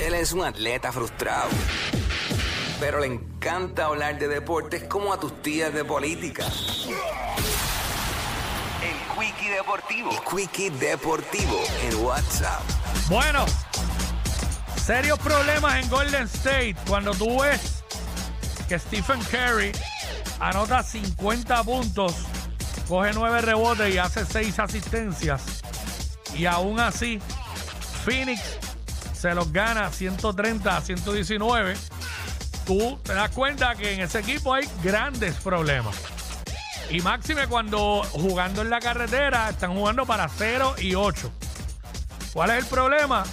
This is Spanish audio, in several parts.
Él es un atleta frustrado. Pero le encanta hablar de deportes como a tus tías de política. El Quickie Deportivo. El Quickie Deportivo en WhatsApp. Bueno, serios problemas en Golden State cuando tú ves que Stephen Curry anota 50 puntos, coge 9 rebotes y hace 6 asistencias. Y aún así, Phoenix se los gana 130 a 119. Tú te das cuenta que en ese equipo hay grandes problemas. Y máxime cuando jugando en la carretera están jugando para 0 y 8. ¿Cuál es el problema?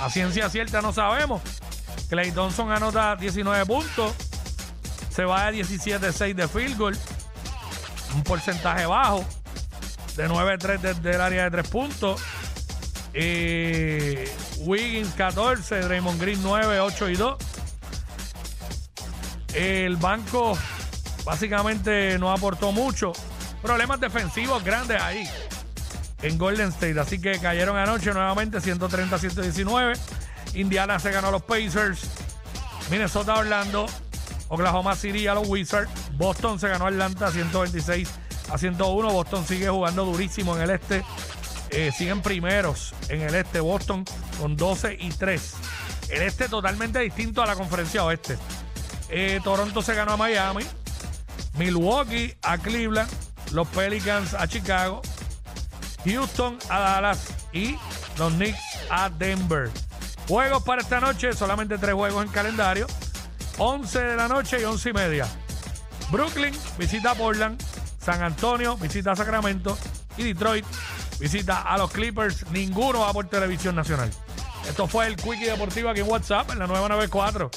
A ciencia cierta no sabemos. Clay Thompson anota 19 puntos. Se va a 17-6 de field goal. Un porcentaje bajo. De 9-3 desde el área de 3 puntos. Wiggins 14. Draymond Green 9, 8 y 2. El banco básicamente no aportó mucho. Problemas defensivos grandes ahí en Golden State. Así que cayeron anoche nuevamente 130-119. Indiana se ganó a los Pacers. Minnesota Orlando. Oklahoma City a los Wizards. Boston se ganó a Atlanta 126 a 101. Boston sigue jugando durísimo en el este. Eh, siguen primeros en el este. Boston con 12 y 3. El este totalmente distinto a la conferencia oeste. Eh, Toronto se ganó a Miami. Milwaukee a Cleveland. Los Pelicans a Chicago. Houston a Dallas y los Knicks a Denver. Juegos para esta noche, solamente tres juegos en calendario. 11 de la noche y 11 y media. Brooklyn visita Portland. San Antonio visita Sacramento. Y Detroit visita a los Clippers. Ninguno va por televisión nacional. Esto fue el Quickie Deportivo aquí en WhatsApp en la 994.